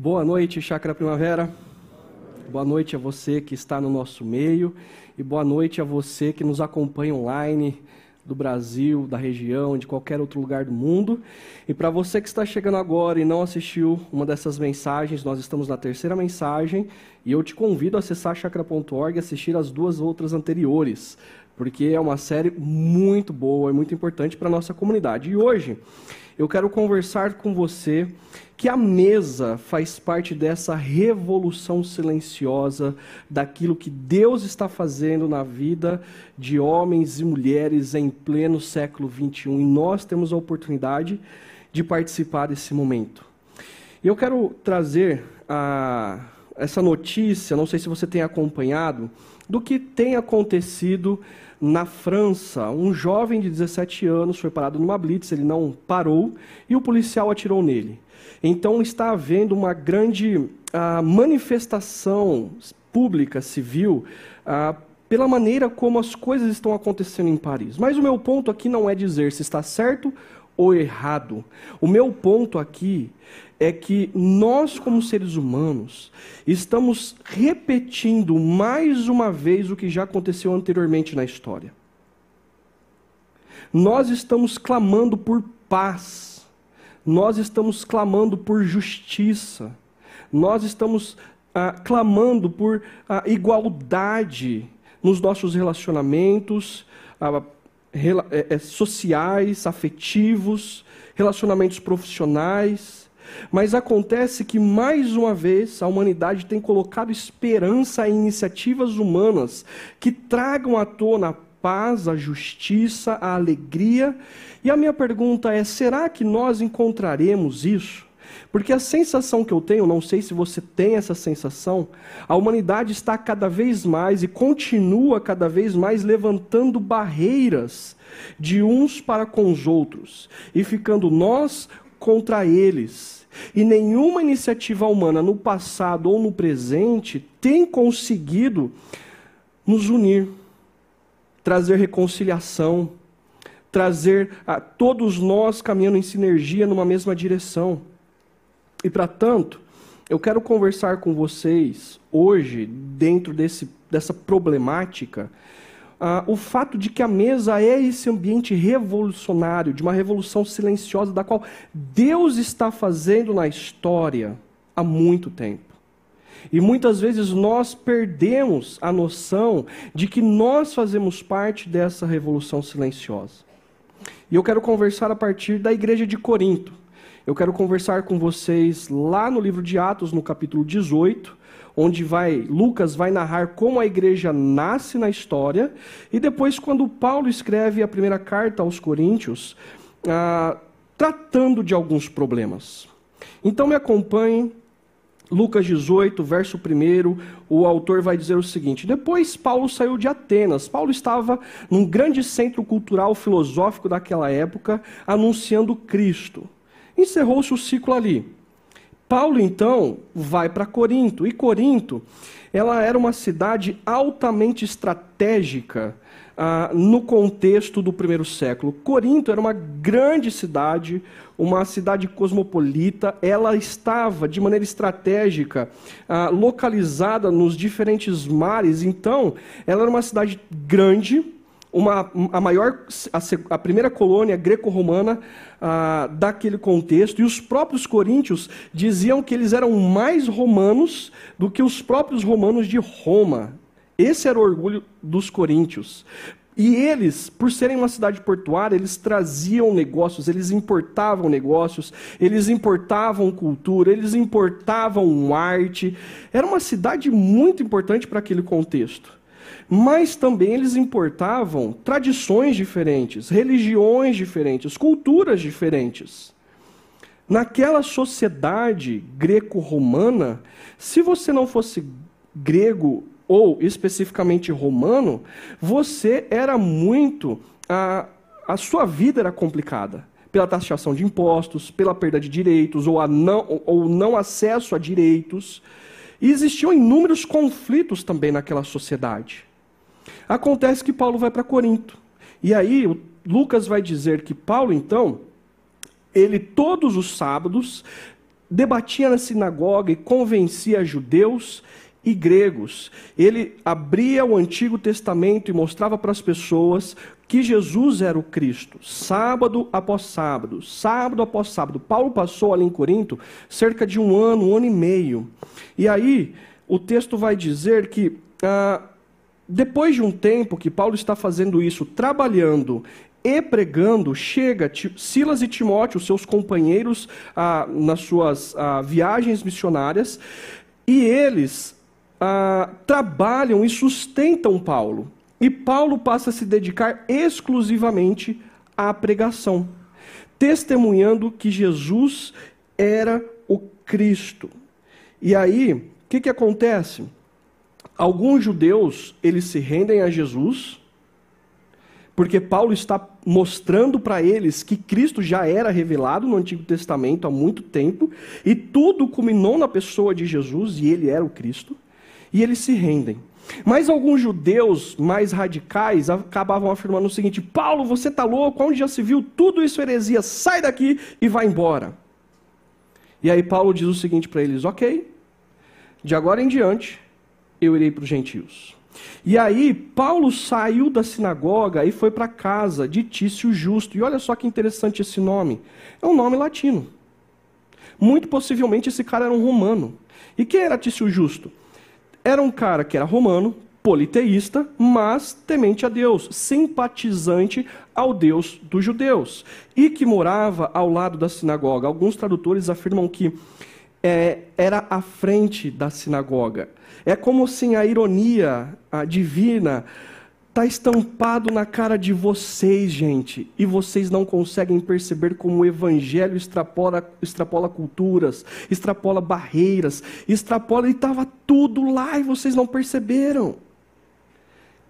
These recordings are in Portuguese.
Boa noite, Chácara Primavera. Boa noite a você que está no nosso meio e boa noite a você que nos acompanha online do Brasil, da região, de qualquer outro lugar do mundo. E para você que está chegando agora e não assistiu uma dessas mensagens, nós estamos na terceira mensagem e eu te convido a acessar chakra.org e assistir as duas outras anteriores, porque é uma série muito boa e muito importante para a nossa comunidade. E hoje eu quero conversar com você que a mesa faz parte dessa revolução silenciosa daquilo que Deus está fazendo na vida de homens e mulheres em pleno século 21 e nós temos a oportunidade de participar desse momento. E eu quero trazer a, essa notícia, não sei se você tem acompanhado, do que tem acontecido na França. Um jovem de 17 anos foi parado numa blitz, ele não parou e o policial atirou nele. Então está havendo uma grande uh, manifestação pública, civil, uh, pela maneira como as coisas estão acontecendo em Paris. Mas o meu ponto aqui não é dizer se está certo ou errado. O meu ponto aqui é que nós, como seres humanos, estamos repetindo mais uma vez o que já aconteceu anteriormente na história. Nós estamos clamando por paz nós estamos clamando por justiça, nós estamos ah, clamando por ah, igualdade nos nossos relacionamentos ah, sociais, afetivos, relacionamentos profissionais. Mas acontece que, mais uma vez, a humanidade tem colocado esperança em iniciativas humanas que tragam à tona a paz, a justiça, a alegria e a minha pergunta é: será que nós encontraremos isso? Porque a sensação que eu tenho, não sei se você tem essa sensação, a humanidade está cada vez mais e continua cada vez mais levantando barreiras de uns para com os outros e ficando nós contra eles. E nenhuma iniciativa humana no passado ou no presente tem conseguido nos unir, trazer reconciliação, trazer a todos nós caminhando em sinergia numa mesma direção. E para tanto, eu quero conversar com vocês hoje, dentro desse, dessa problemática, uh, o fato de que a mesa é esse ambiente revolucionário, de uma revolução silenciosa, da qual Deus está fazendo na história há muito tempo. E muitas vezes nós perdemos a noção de que nós fazemos parte dessa revolução silenciosa. E eu quero conversar a partir da igreja de Corinto. Eu quero conversar com vocês lá no livro de Atos, no capítulo 18, onde vai Lucas vai narrar como a igreja nasce na história, e depois quando Paulo escreve a primeira carta aos Coríntios, ah, tratando de alguns problemas. Então me acompanhem Lucas 18, verso 1, o autor vai dizer o seguinte: Depois Paulo saiu de Atenas. Paulo estava num grande centro cultural filosófico daquela época, anunciando Cristo. Encerrou-se o ciclo ali. Paulo então vai para Corinto, e Corinto, ela era uma cidade altamente estratégica ah, no contexto do primeiro século. Corinto era uma grande cidade, uma cidade cosmopolita, ela estava de maneira estratégica ah, localizada nos diferentes mares, então ela era uma cidade grande, uma, a maior, a, a primeira colônia greco-romana ah, daquele contexto, e os próprios coríntios diziam que eles eram mais romanos do que os próprios romanos de Roma. Esse era o orgulho dos coríntios. E eles, por serem uma cidade portuária, eles traziam negócios, eles importavam negócios, eles importavam cultura, eles importavam arte. Era uma cidade muito importante para aquele contexto. Mas também eles importavam tradições diferentes, religiões diferentes, culturas diferentes. Naquela sociedade greco-romana, se você não fosse grego ou especificamente romano, você era muito. A, a sua vida era complicada. Pela taxação de impostos, pela perda de direitos, ou, a não, ou não acesso a direitos. E existiam inúmeros conflitos também naquela sociedade. Acontece que Paulo vai para Corinto. E aí, Lucas vai dizer que Paulo, então, ele todos os sábados debatia na sinagoga e convencia judeus e gregos. Ele abria o Antigo Testamento e mostrava para as pessoas que Jesus era o Cristo, sábado após sábado, sábado após sábado. Paulo passou ali em Corinto cerca de um ano, um ano e meio. E aí, o texto vai dizer que, ah, depois de um tempo que Paulo está fazendo isso, trabalhando e pregando, chega Silas e Timóteo, seus companheiros, ah, nas suas ah, viagens missionárias, e eles ah, trabalham e sustentam Paulo. E Paulo passa a se dedicar exclusivamente à pregação, testemunhando que Jesus era o Cristo. E aí, o que, que acontece? Alguns judeus, eles se rendem a Jesus, porque Paulo está mostrando para eles que Cristo já era revelado no Antigo Testamento há muito tempo, e tudo culminou na pessoa de Jesus, e ele era o Cristo, e eles se rendem. Mas alguns judeus mais radicais acabavam afirmando o seguinte: Paulo, você está louco? Onde já se viu tudo isso heresia? Sai daqui e vai embora. E aí Paulo diz o seguinte para eles: Ok, de agora em diante eu irei para os gentios. E aí Paulo saiu da sinagoga e foi para a casa de Tício Justo. E olha só que interessante esse nome. É um nome latino. Muito possivelmente esse cara era um romano. E quem era Tício Justo? Era um cara que era romano, politeísta, mas temente a Deus, simpatizante ao Deus dos judeus, e que morava ao lado da sinagoga. Alguns tradutores afirmam que é, era à frente da sinagoga. É como se a ironia a divina está estampado na cara de vocês, gente, e vocês não conseguem perceber como o evangelho extrapola, extrapola culturas, extrapola barreiras, extrapola e estava tudo lá e vocês não perceberam.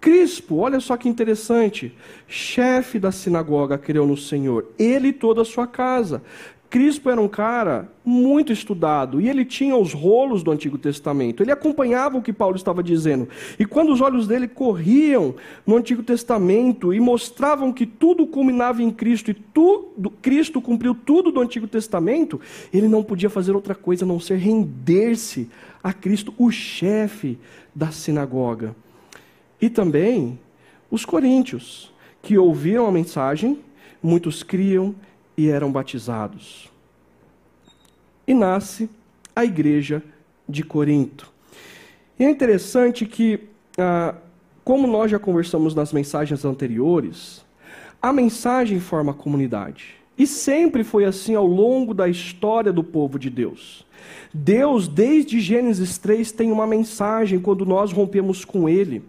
Crispo, olha só que interessante, chefe da sinagoga creu no Senhor, ele e toda a sua casa. Crispo era um cara muito estudado e ele tinha os rolos do Antigo Testamento. Ele acompanhava o que Paulo estava dizendo. E quando os olhos dele corriam no Antigo Testamento e mostravam que tudo culminava em Cristo e tudo, Cristo cumpriu tudo do Antigo Testamento, ele não podia fazer outra coisa a não ser render-se a Cristo, o chefe da sinagoga. E também os coríntios, que ouviram a mensagem, muitos criam e eram batizados. E nasce a igreja de Corinto. E é interessante que, ah, como nós já conversamos nas mensagens anteriores, a mensagem forma a comunidade. E sempre foi assim ao longo da história do povo de Deus. Deus, desde Gênesis 3, tem uma mensagem quando nós rompemos com Ele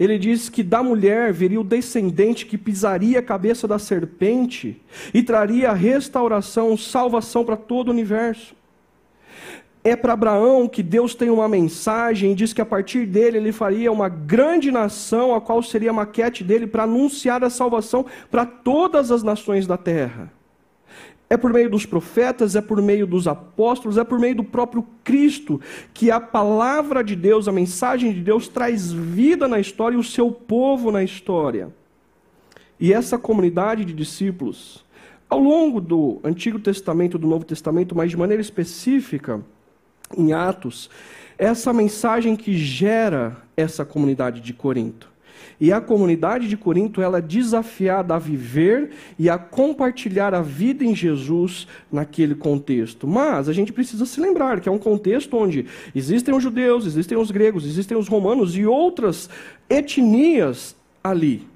ele diz que da mulher viria o descendente que pisaria a cabeça da serpente e traria restauração, salvação para todo o universo. É para Abraão que Deus tem uma mensagem e diz que a partir dele ele faria uma grande nação, a qual seria a maquete dele para anunciar a salvação para todas as nações da terra. É por meio dos profetas, é por meio dos apóstolos, é por meio do próprio Cristo que a palavra de Deus, a mensagem de Deus traz vida na história e o seu povo na história. E essa comunidade de discípulos, ao longo do Antigo Testamento e do Novo Testamento, mas de maneira específica em Atos, essa mensagem que gera essa comunidade de Corinto. E a comunidade de Corinto ela é desafiada a viver e a compartilhar a vida em Jesus naquele contexto. Mas a gente precisa se lembrar que é um contexto onde existem os judeus, existem os gregos, existem os romanos e outras etnias ali.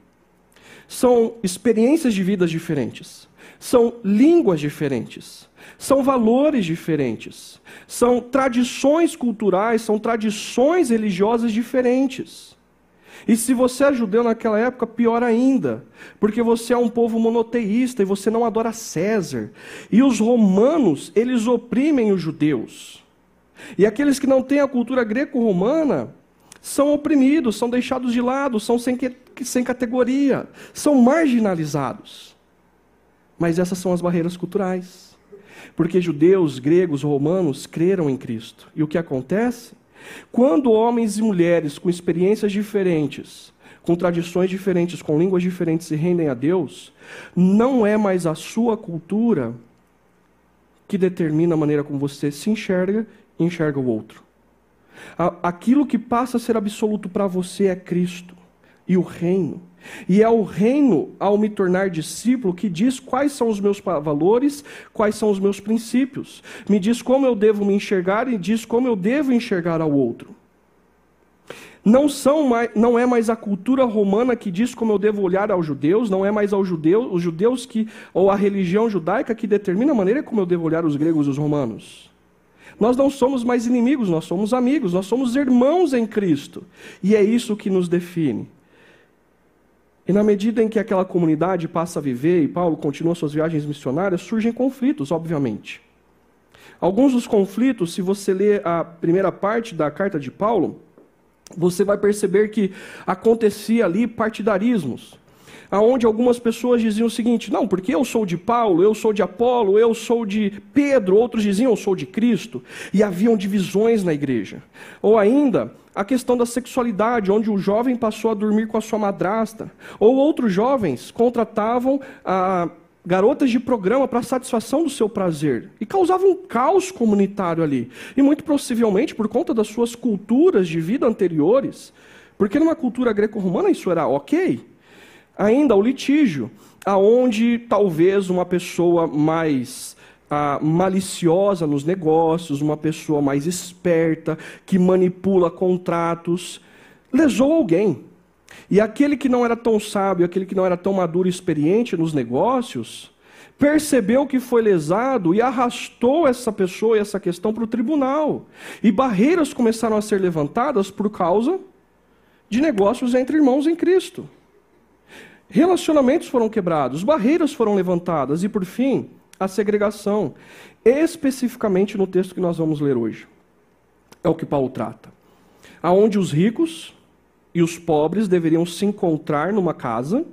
São experiências de vidas diferentes, são línguas diferentes, são valores diferentes, são tradições culturais, são tradições religiosas diferentes. E se você é judeu naquela época, pior ainda, porque você é um povo monoteísta e você não adora César. E os romanos, eles oprimem os judeus. E aqueles que não têm a cultura greco-romana são oprimidos, são deixados de lado, são sem, que, sem categoria, são marginalizados. Mas essas são as barreiras culturais. Porque judeus, gregos, romanos creram em Cristo. E o que acontece? Quando homens e mulheres com experiências diferentes, com tradições diferentes, com línguas diferentes se rendem a Deus, não é mais a sua cultura que determina a maneira como você se enxerga e enxerga o outro. Aquilo que passa a ser absoluto para você é Cristo e o reino. E é o reino, ao me tornar discípulo, que diz quais são os meus valores, quais são os meus princípios. Me diz como eu devo me enxergar e diz como eu devo enxergar ao outro. Não, são mais, não é mais a cultura romana que diz como eu devo olhar aos judeus, não é mais aos judeus, os judeus que, ou a religião judaica que determina a maneira como eu devo olhar os gregos e os romanos. Nós não somos mais inimigos, nós somos amigos, nós somos irmãos em Cristo. E é isso que nos define. E na medida em que aquela comunidade passa a viver e Paulo continua suas viagens missionárias, surgem conflitos, obviamente. Alguns dos conflitos, se você ler a primeira parte da carta de Paulo, você vai perceber que acontecia ali partidarismos aonde algumas pessoas diziam o seguinte: não, porque eu sou de Paulo, eu sou de Apolo, eu sou de Pedro, outros diziam eu sou de Cristo, e haviam divisões na igreja. Ou ainda, a questão da sexualidade, onde o jovem passou a dormir com a sua madrasta, ou outros jovens contratavam a garotas de programa para satisfação do seu prazer e causavam um caos comunitário ali. E muito possivelmente por conta das suas culturas de vida anteriores, porque numa cultura greco-romana isso era ok. Ainda o litígio, aonde talvez uma pessoa mais ah, maliciosa nos negócios, uma pessoa mais esperta, que manipula contratos, lesou alguém. E aquele que não era tão sábio, aquele que não era tão maduro e experiente nos negócios, percebeu que foi lesado e arrastou essa pessoa e essa questão para o tribunal. E barreiras começaram a ser levantadas por causa de negócios entre irmãos em Cristo. Relacionamentos foram quebrados, barreiras foram levantadas e, por fim, a segregação, especificamente no texto que nós vamos ler hoje. É o que Paulo trata. Aonde os ricos e os pobres deveriam se encontrar numa casa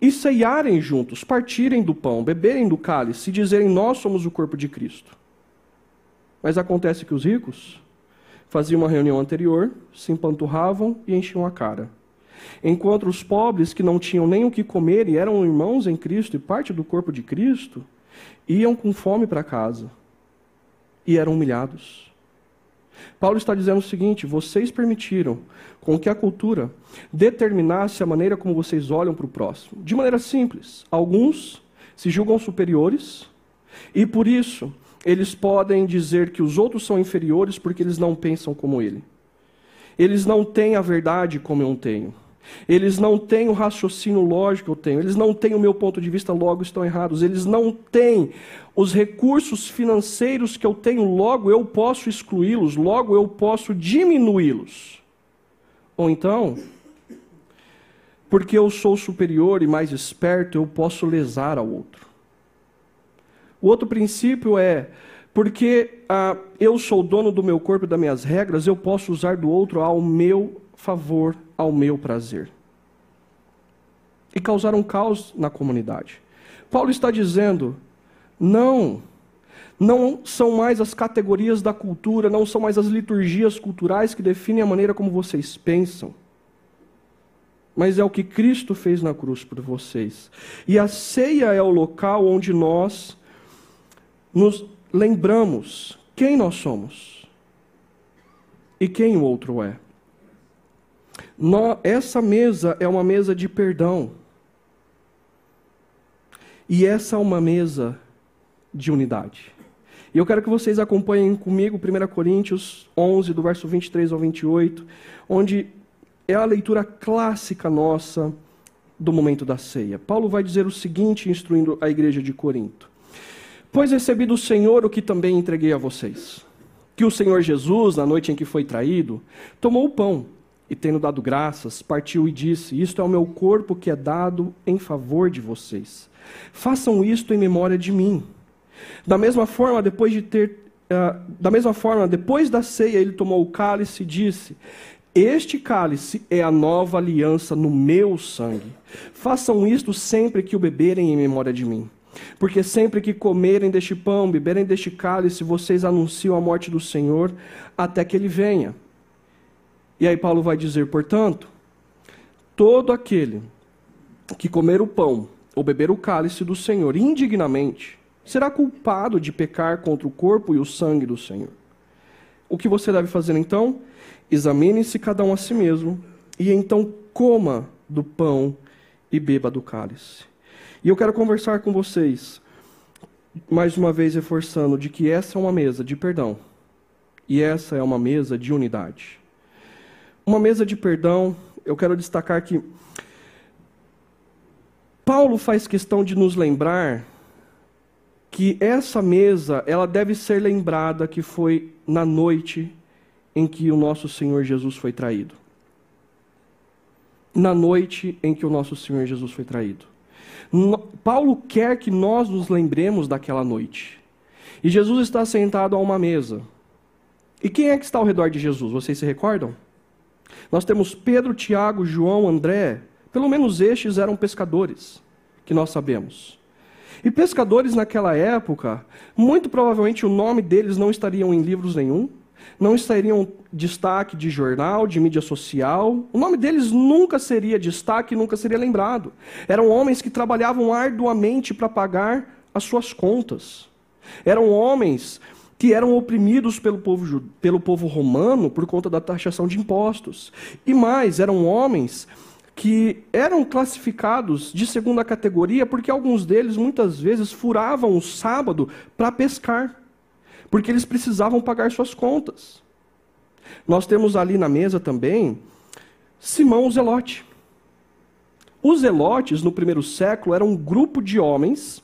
e ceiarem juntos, partirem do pão, beberem do cálice e dizerem: Nós somos o corpo de Cristo. Mas acontece que os ricos faziam uma reunião anterior, se empanturravam e enchiam a cara. Enquanto os pobres, que não tinham nem o que comer e eram irmãos em Cristo e parte do corpo de Cristo, iam com fome para casa e eram humilhados. Paulo está dizendo o seguinte: vocês permitiram com que a cultura determinasse a maneira como vocês olham para o próximo. De maneira simples, alguns se julgam superiores e por isso eles podem dizer que os outros são inferiores porque eles não pensam como ele. Eles não têm a verdade como eu tenho. Eles não têm o raciocínio lógico que eu tenho, eles não têm o meu ponto de vista, logo estão errados. Eles não têm os recursos financeiros que eu tenho, logo eu posso excluí-los, logo eu posso diminuí-los. Ou então, porque eu sou superior e mais esperto, eu posso lesar ao outro. O outro princípio é, porque ah, eu sou dono do meu corpo e das minhas regras, eu posso usar do outro ao meu favor ao meu prazer. E causaram caos na comunidade. Paulo está dizendo: não, não são mais as categorias da cultura, não são mais as liturgias culturais que definem a maneira como vocês pensam. Mas é o que Cristo fez na cruz por vocês. E a ceia é o local onde nós nos lembramos quem nós somos e quem o outro é essa mesa é uma mesa de perdão. E essa é uma mesa de unidade. E eu quero que vocês acompanhem comigo 1 Coríntios 11, do verso 23 ao 28, onde é a leitura clássica nossa do momento da ceia. Paulo vai dizer o seguinte, instruindo a igreja de Corinto: Pois recebi do Senhor o que também entreguei a vocês. Que o Senhor Jesus, na noite em que foi traído, tomou o pão e tendo dado graças, partiu e disse: Isto é o meu corpo que é dado em favor de vocês. Façam isto em memória de mim. Da mesma forma, depois de ter uh, da mesma forma, depois da ceia, ele tomou o cálice e disse: Este cálice é a nova aliança no meu sangue. Façam isto sempre que o beberem em memória de mim. Porque sempre que comerem deste pão, beberem deste cálice, vocês anunciam a morte do Senhor até que ele venha. E aí Paulo vai dizer, portanto, todo aquele que comer o pão ou beber o cálice do Senhor indignamente será culpado de pecar contra o corpo e o sangue do Senhor. O que você deve fazer então? Examine-se cada um a si mesmo, e então coma do pão e beba do cálice. E eu quero conversar com vocês, mais uma vez reforçando, de que essa é uma mesa de perdão, e essa é uma mesa de unidade. Uma mesa de perdão, eu quero destacar que Paulo faz questão de nos lembrar que essa mesa, ela deve ser lembrada que foi na noite em que o nosso Senhor Jesus foi traído. Na noite em que o nosso Senhor Jesus foi traído. No, Paulo quer que nós nos lembremos daquela noite. E Jesus está sentado a uma mesa. E quem é que está ao redor de Jesus? Vocês se recordam? Nós temos Pedro, Tiago, João, André. Pelo menos estes eram pescadores, que nós sabemos. E pescadores naquela época, muito provavelmente o nome deles não estariam em livros nenhum, não estariam destaque de jornal, de mídia social. O nome deles nunca seria destaque, nunca seria lembrado. Eram homens que trabalhavam arduamente para pagar as suas contas. Eram homens que eram oprimidos pelo povo, pelo povo romano por conta da taxação de impostos. E mais, eram homens que eram classificados de segunda categoria porque alguns deles muitas vezes furavam o sábado para pescar, porque eles precisavam pagar suas contas. Nós temos ali na mesa também Simão o Zelote. Os zelotes, no primeiro século, eram um grupo de homens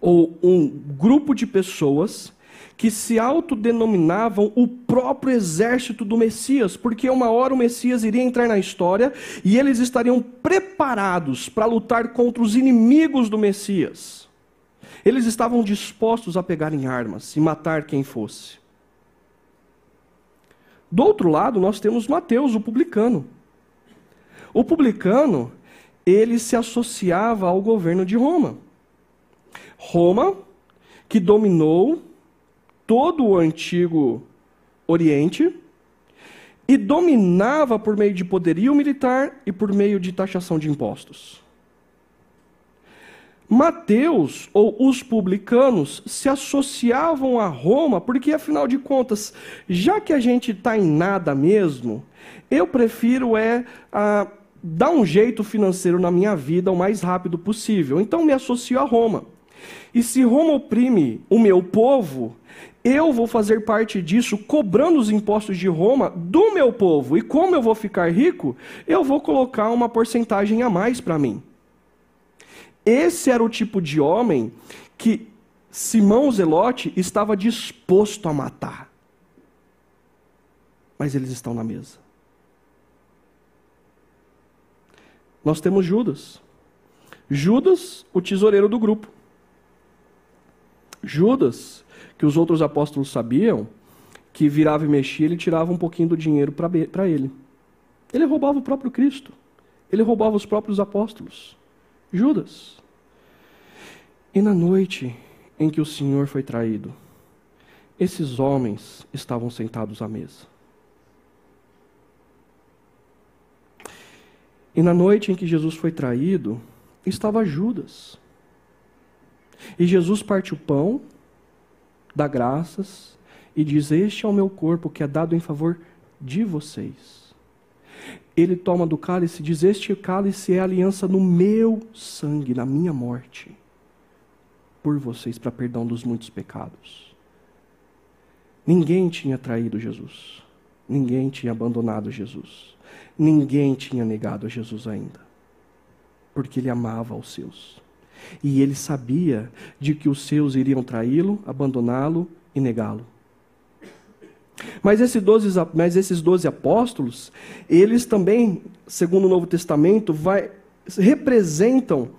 ou um grupo de pessoas que se autodenominavam o próprio exército do Messias, porque uma hora o Messias iria entrar na história e eles estariam preparados para lutar contra os inimigos do Messias. Eles estavam dispostos a pegarem armas e matar quem fosse. Do outro lado, nós temos Mateus, o publicano. O publicano, ele se associava ao governo de Roma. Roma, que dominou todo o antigo Oriente e dominava por meio de poderio militar e por meio de taxação de impostos. Mateus, ou os publicanos, se associavam a Roma, porque afinal de contas, já que a gente está em nada mesmo, eu prefiro é dar um jeito financeiro na minha vida o mais rápido possível. Então me associo a Roma. E se Roma oprime o meu povo, eu vou fazer parte disso cobrando os impostos de Roma do meu povo. E como eu vou ficar rico, eu vou colocar uma porcentagem a mais para mim. Esse era o tipo de homem que Simão Zelote estava disposto a matar. Mas eles estão na mesa. Nós temos Judas. Judas, o tesoureiro do grupo. Judas, que os outros apóstolos sabiam, que virava e mexia, ele tirava um pouquinho do dinheiro para ele. Ele roubava o próprio Cristo. Ele roubava os próprios apóstolos. Judas. E na noite em que o Senhor foi traído, esses homens estavam sentados à mesa. E na noite em que Jesus foi traído, estava Judas. E Jesus parte o pão, dá graças e diz: Este é o meu corpo que é dado em favor de vocês. Ele toma do cálice e diz: Este cálice é aliança no meu sangue, na minha morte, por vocês, para perdão dos muitos pecados. Ninguém tinha traído Jesus. Ninguém tinha abandonado Jesus. Ninguém tinha negado a Jesus ainda. Porque ele amava os seus. E ele sabia de que os seus iriam traí-lo, abandoná-lo e negá-lo. Mas, esse 12, mas esses doze apóstolos, eles também, segundo o Novo Testamento, vai, representam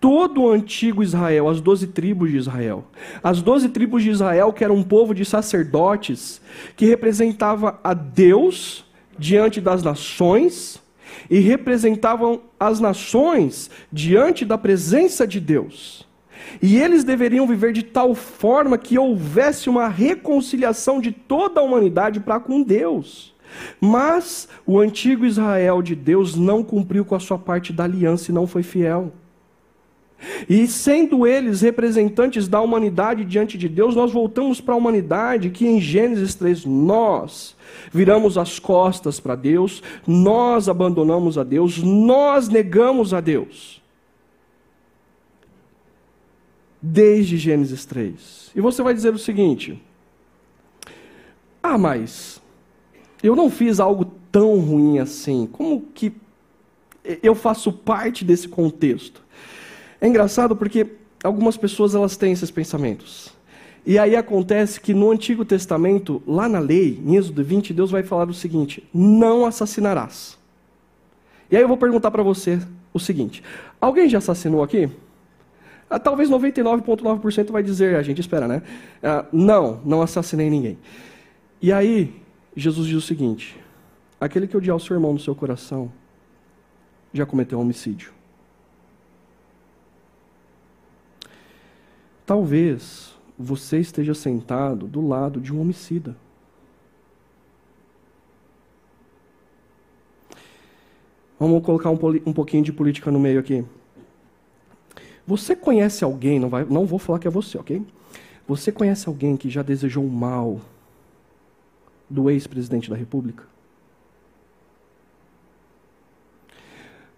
todo o antigo Israel, as doze tribos de Israel. As doze tribos de Israel, que era um povo de sacerdotes, que representava a Deus diante das nações, e representavam as nações diante da presença de Deus. E eles deveriam viver de tal forma que houvesse uma reconciliação de toda a humanidade para com Deus. Mas o antigo Israel de Deus não cumpriu com a sua parte da aliança e não foi fiel. E sendo eles representantes da humanidade diante de Deus, nós voltamos para a humanidade que em Gênesis 3 nós viramos as costas para Deus, nós abandonamos a Deus, nós negamos a Deus. Desde Gênesis 3. E você vai dizer o seguinte: Ah, mas eu não fiz algo tão ruim assim. Como que eu faço parte desse contexto? É engraçado porque algumas pessoas elas têm esses pensamentos. E aí acontece que no Antigo Testamento, lá na lei, em Êxodo 20, Deus vai falar o seguinte: não assassinarás. E aí eu vou perguntar para você o seguinte: alguém já assassinou aqui? Ah, talvez 99,9% vai dizer, a gente espera, né? Ah, não, não assassinei ninguém. E aí, Jesus diz o seguinte: aquele que odiar o seu irmão no seu coração já cometeu homicídio. Talvez você esteja sentado do lado de um homicida. Vamos colocar um, um, pouquinho de política no meio aqui. Você conhece alguém, não, vai, não vou falar que é você, ok? Você conhece alguém que já desejou o mal do ex-presidente da República?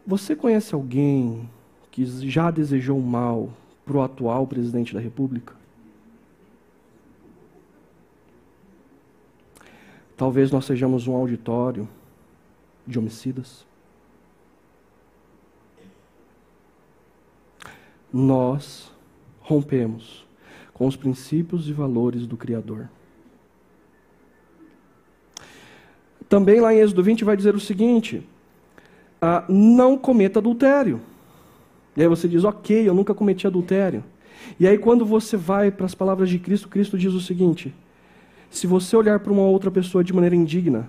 Você conhece alguém que já desejou o mal para o atual presidente da República? Talvez nós sejamos um auditório de homicidas. Nós rompemos com os princípios e valores do Criador. Também lá em Êxodo 20 vai dizer o seguinte: ah, não cometa adultério. E aí você diz, ok, eu nunca cometi adultério. E aí quando você vai para as palavras de Cristo, Cristo diz o seguinte: se você olhar para uma outra pessoa de maneira indigna,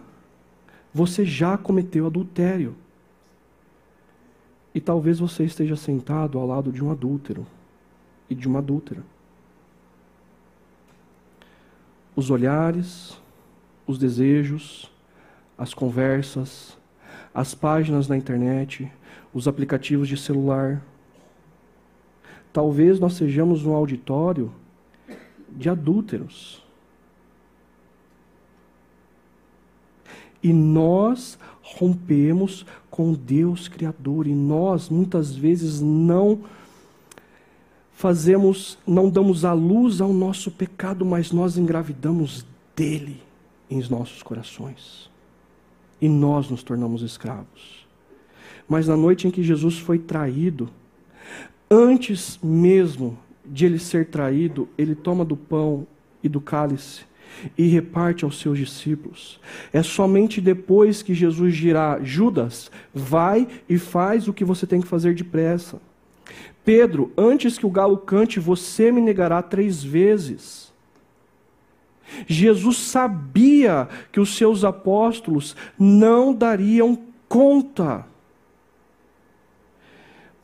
você já cometeu adultério. E talvez você esteja sentado ao lado de um adúltero e de uma adúltera. Os olhares, os desejos, as conversas, as páginas na internet, os aplicativos de celular, Talvez nós sejamos um auditório de adúlteros. E nós rompemos com Deus Criador. E nós, muitas vezes, não fazemos, não damos a luz ao nosso pecado, mas nós engravidamos dele em nossos corações. E nós nos tornamos escravos. Mas na noite em que Jesus foi traído, Antes mesmo de ele ser traído, ele toma do pão e do cálice e reparte aos seus discípulos. É somente depois que Jesus dirá: Judas, vai e faz o que você tem que fazer depressa. Pedro, antes que o galo cante, você me negará três vezes. Jesus sabia que os seus apóstolos não dariam conta.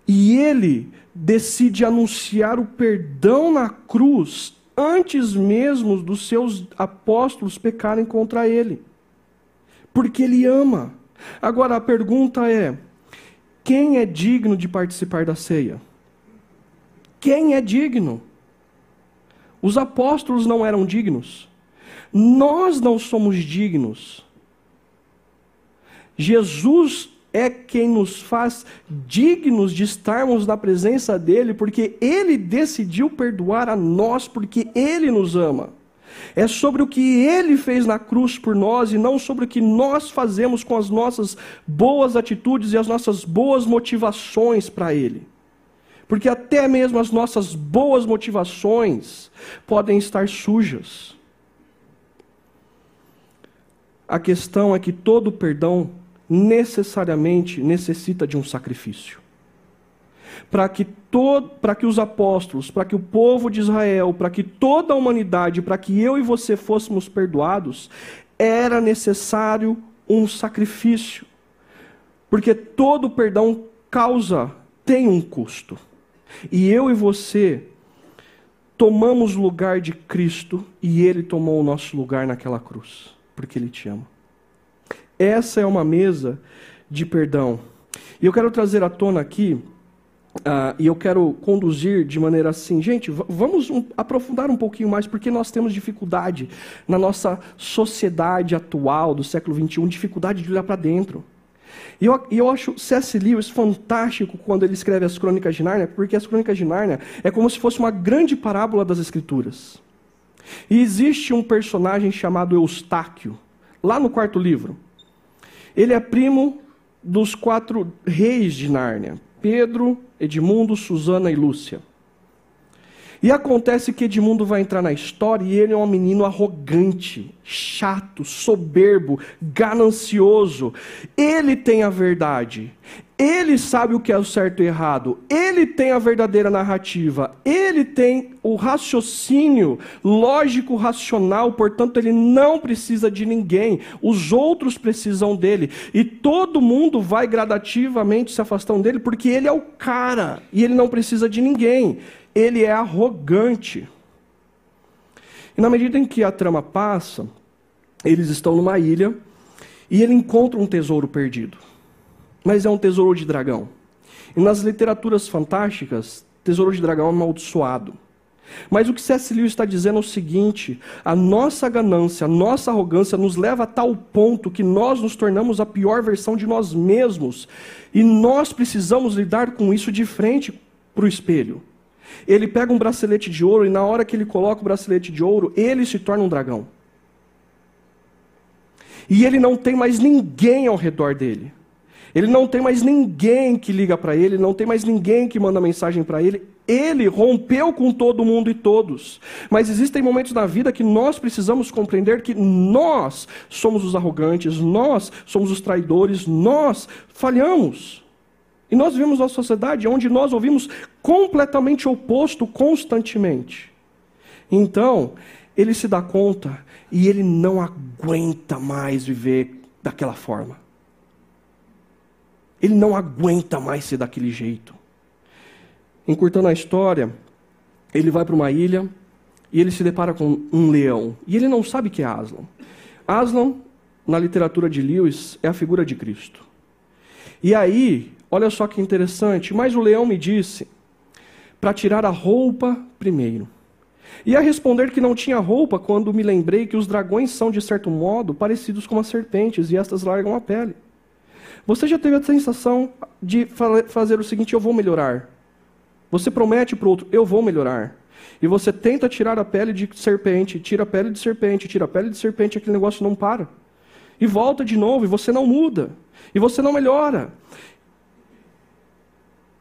E ele decide anunciar o perdão na cruz antes mesmo dos seus apóstolos pecarem contra ele. Porque ele ama. Agora a pergunta é: quem é digno de participar da ceia? Quem é digno? Os apóstolos não eram dignos. Nós não somos dignos. Jesus é quem nos faz dignos de estarmos na presença dele, porque ele decidiu perdoar a nós, porque ele nos ama. É sobre o que ele fez na cruz por nós e não sobre o que nós fazemos com as nossas boas atitudes e as nossas boas motivações para ele. Porque até mesmo as nossas boas motivações podem estar sujas. A questão é que todo perdão necessariamente necessita de um sacrifício. Para que, todo, para que os apóstolos, para que o povo de Israel, para que toda a humanidade, para que eu e você fôssemos perdoados, era necessário um sacrifício. Porque todo perdão causa, tem um custo. E eu e você tomamos lugar de Cristo e Ele tomou o nosso lugar naquela cruz, porque Ele te ama. Essa é uma mesa de perdão. E eu quero trazer à tona aqui Uh, e eu quero conduzir de maneira assim, gente, vamos um, aprofundar um pouquinho mais, porque nós temos dificuldade na nossa sociedade atual do século XXI, dificuldade de olhar para dentro. E eu, eu acho C.S. Lewis fantástico quando ele escreve as Crônicas de Nárnia, porque as Crônicas de Nárnia é como se fosse uma grande parábola das Escrituras. E existe um personagem chamado Eustáquio, lá no quarto livro. Ele é primo dos quatro reis de Nárnia: Pedro, Edmundo, Susana e Lúcia. E acontece que Edmundo vai entrar na história e ele é um menino arrogante, chato, soberbo, ganancioso. Ele tem a verdade. Ele sabe o que é o certo e errado. Ele tem a verdadeira narrativa. Ele tem o raciocínio lógico, racional. Portanto, ele não precisa de ninguém. Os outros precisam dele. E todo mundo vai gradativamente se afastando dele porque ele é o cara e ele não precisa de ninguém ele é arrogante. E na medida em que a trama passa, eles estão numa ilha e ele encontra um tesouro perdido. Mas é um tesouro de dragão. E nas literaturas fantásticas, tesouro de dragão é amaldiçoado. Mas o que C.S. Está dizendo é o seguinte: a nossa ganância, a nossa arrogância nos leva a tal ponto que nós nos tornamos a pior versão de nós mesmos. E nós precisamos lidar com isso de frente para o espelho. Ele pega um bracelete de ouro e na hora que ele coloca o bracelete de ouro, ele se torna um dragão. E ele não tem mais ninguém ao redor dele. Ele não tem mais ninguém que liga para ele, não tem mais ninguém que manda mensagem para ele. Ele rompeu com todo mundo e todos. Mas existem momentos na vida que nós precisamos compreender que nós somos os arrogantes, nós somos os traidores, nós falhamos. E nós vivemos uma sociedade onde nós ouvimos completamente oposto constantemente. Então, ele se dá conta e ele não aguenta mais viver daquela forma. Ele não aguenta mais ser daquele jeito. Encurtando a história, ele vai para uma ilha e ele se depara com um leão. E ele não sabe que é Aslan. Aslan, na literatura de Lewis, é a figura de Cristo. E aí, Olha só que interessante. Mas o leão me disse para tirar a roupa primeiro. E a responder que não tinha roupa quando me lembrei que os dragões são, de certo modo, parecidos com as serpentes e estas largam a pele. Você já teve a sensação de fazer o seguinte: eu vou melhorar. Você promete para o outro: eu vou melhorar. E você tenta tirar a pele de serpente, tira a pele de serpente, tira a pele de serpente, aquele negócio não para. E volta de novo, e você não muda. E você não melhora.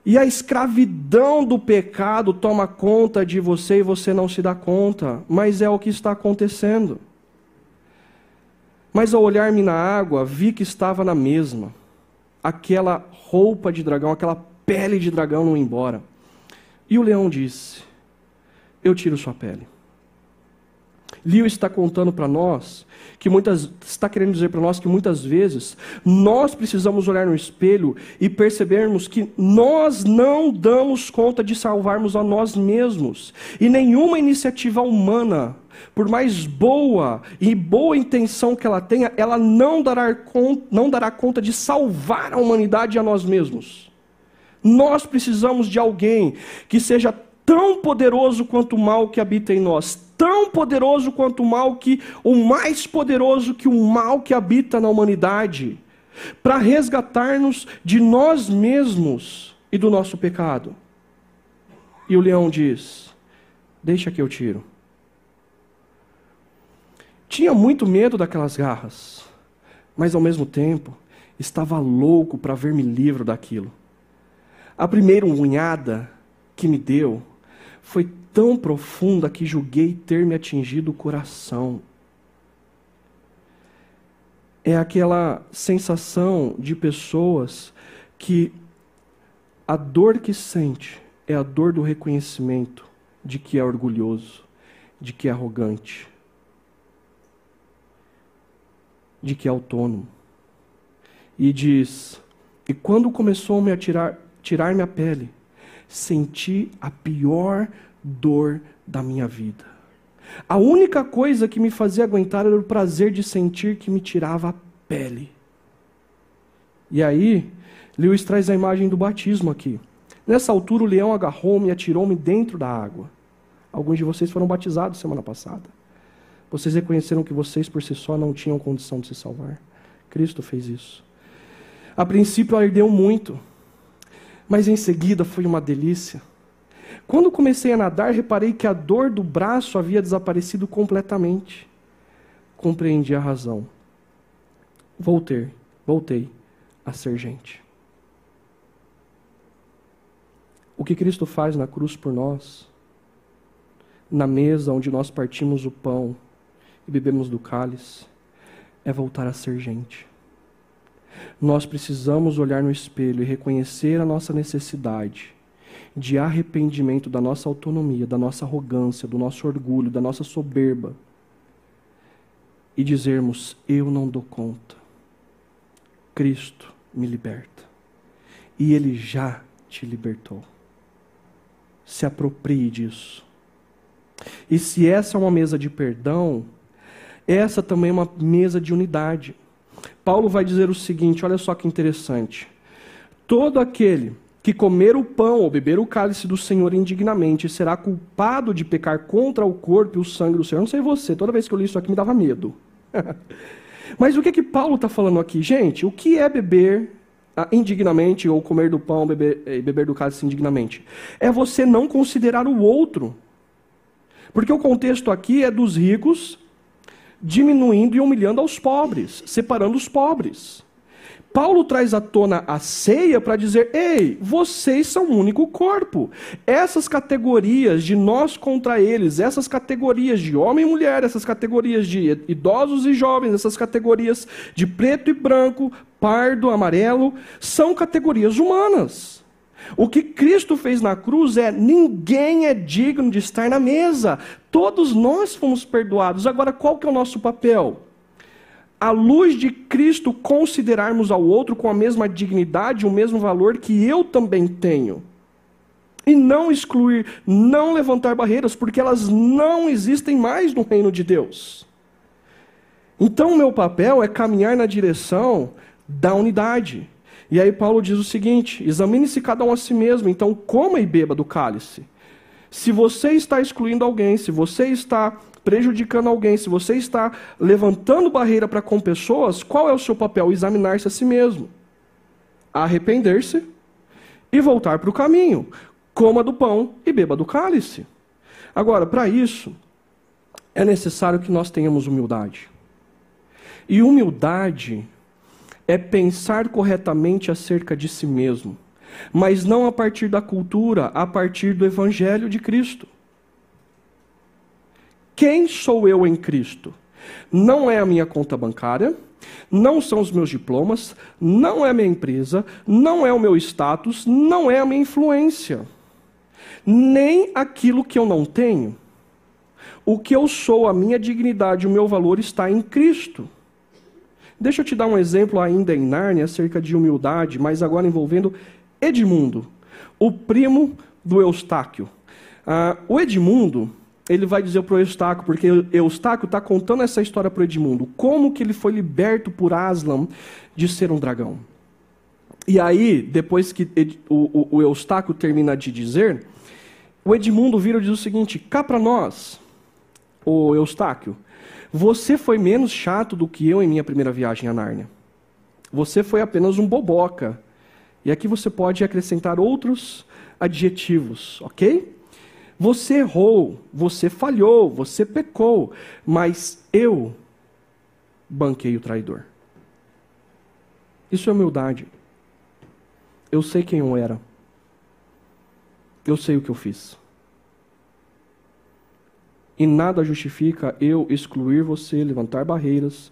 E a escravidão do pecado toma conta de você e você não se dá conta, mas é o que está acontecendo. Mas ao olhar-me na água, vi que estava na mesma. Aquela roupa de dragão, aquela pele de dragão não embora. E o leão disse: Eu tiro sua pele. Leo está contando para nós que muitas está querendo dizer para nós que muitas vezes nós precisamos olhar no espelho e percebermos que nós não damos conta de salvarmos a nós mesmos e nenhuma iniciativa humana por mais boa e boa intenção que ela tenha, ela não dará, conta, não dará conta de salvar a humanidade e a nós mesmos. Nós precisamos de alguém que seja tão poderoso quanto o mal que habita em nós, tão poderoso quanto o mal que, o mais poderoso que o mal que habita na humanidade, para resgatar-nos de nós mesmos e do nosso pecado. E o leão diz: Deixa que eu tiro. Tinha muito medo daquelas garras, mas ao mesmo tempo estava louco para ver-me livre daquilo. A primeira unhada que me deu foi tão profunda que julguei ter me atingido o coração. É aquela sensação de pessoas que a dor que sente é a dor do reconhecimento de que é orgulhoso, de que é arrogante, de que é autônomo. E diz: E quando começou a me atirar, tirar minha pele, senti a pior dor da minha vida. A única coisa que me fazia aguentar era o prazer de sentir que me tirava a pele. E aí, Lewis traz a imagem do batismo aqui. Nessa altura, o leão agarrou-me e atirou-me dentro da água. Alguns de vocês foram batizados semana passada. Vocês reconheceram que vocês por si só não tinham condição de se salvar. Cristo fez isso. A princípio ardeu muito, mas em seguida foi uma delícia. Quando comecei a nadar, reparei que a dor do braço havia desaparecido completamente. Compreendi a razão. Voltei, voltei a ser gente. O que Cristo faz na cruz por nós, na mesa onde nós partimos o pão e bebemos do cálice, é voltar a ser gente. Nós precisamos olhar no espelho e reconhecer a nossa necessidade de arrependimento da nossa autonomia, da nossa arrogância, do nosso orgulho, da nossa soberba e dizermos: Eu não dou conta. Cristo me liberta. E Ele já te libertou se aproprie disso. E se essa é uma mesa de perdão, essa também é uma mesa de unidade. Paulo vai dizer o seguinte: olha só que interessante. Todo aquele que comer o pão ou beber o cálice do Senhor indignamente será culpado de pecar contra o corpo e o sangue do Senhor. Não sei você, toda vez que eu li isso aqui me dava medo. Mas o que que Paulo está falando aqui? Gente, o que é beber ah, indignamente ou comer do pão beber, e beber do cálice indignamente. É você não considerar o outro. Porque o contexto aqui é dos ricos diminuindo e humilhando aos pobres, separando os pobres. Paulo traz à tona a ceia para dizer: ei, vocês são um único corpo. Essas categorias de nós contra eles, essas categorias de homem e mulher, essas categorias de idosos e jovens, essas categorias de preto e branco, pardo, amarelo, são categorias humanas. O que Cristo fez na cruz é: ninguém é digno de estar na mesa. Todos nós fomos perdoados. Agora, qual que é o nosso papel? À luz de Cristo, considerarmos ao outro com a mesma dignidade, o mesmo valor que eu também tenho. E não excluir, não levantar barreiras, porque elas não existem mais no reino de Deus. Então, o meu papel é caminhar na direção da unidade. E aí, Paulo diz o seguinte: examine-se cada um a si mesmo, então coma e beba do cálice. Se você está excluindo alguém, se você está prejudicando alguém, se você está levantando barreira para com pessoas, qual é o seu papel? Examinar-se a si mesmo. Arrepender-se e voltar para o caminho. Coma do pão e beba do cálice. Agora, para isso, é necessário que nós tenhamos humildade. E humildade é pensar corretamente acerca de si mesmo, mas não a partir da cultura, a partir do evangelho de Cristo. Quem sou eu em Cristo? Não é a minha conta bancária, não são os meus diplomas, não é a minha empresa, não é o meu status, não é a minha influência, nem aquilo que eu não tenho. O que eu sou, a minha dignidade, o meu valor está em Cristo. Deixa eu te dar um exemplo ainda em Nárnia acerca de humildade, mas agora envolvendo Edmundo, o primo do Eustáquio. Uh, o Edmundo, ele vai dizer para o Eustáquio, porque Eustáquio está contando essa história para o Edmundo, como que ele foi liberto por Aslan de ser um dragão. E aí, depois que o Eustáquio termina de dizer, o Edmundo vira e diz o seguinte: cá para nós, o Eustáquio, você foi menos chato do que eu em minha primeira viagem a Nárnia. Você foi apenas um boboca. E aqui você pode acrescentar outros adjetivos, ok? Você errou, você falhou, você pecou, mas eu banquei o traidor. Isso é humildade. Eu sei quem eu era. Eu sei o que eu fiz. E nada justifica eu excluir você, levantar barreiras,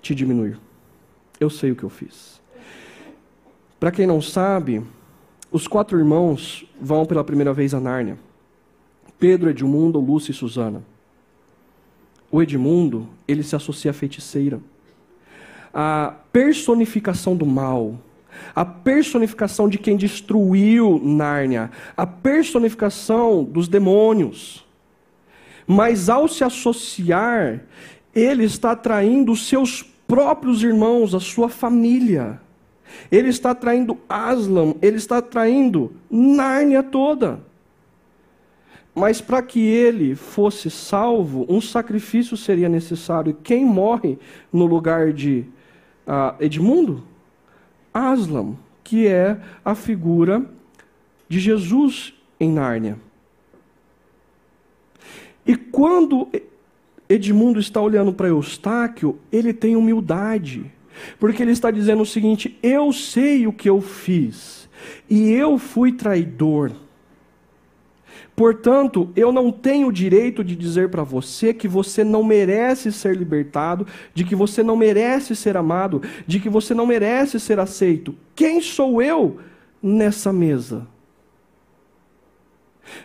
te diminuir. Eu sei o que eu fiz. Para quem não sabe, os quatro irmãos vão pela primeira vez a Nárnia. Pedro, Edmundo, Lúcia e Susana. O Edmundo, ele se associa à feiticeira. A personificação do mal, a personificação de quem destruiu Nárnia, a personificação dos demônios. Mas ao se associar, ele está atraindo os seus próprios irmãos, a sua família. Ele está traindo Aslan, ele está traindo Nárnia toda. Mas para que ele fosse salvo, um sacrifício seria necessário. E quem morre no lugar de uh, Edmundo? Aslan, que é a figura de Jesus em Nárnia. E quando Edmundo está olhando para Eustáquio, ele tem humildade. Porque ele está dizendo o seguinte: eu sei o que eu fiz, e eu fui traidor. Portanto, eu não tenho o direito de dizer para você que você não merece ser libertado, de que você não merece ser amado, de que você não merece ser aceito. Quem sou eu nessa mesa?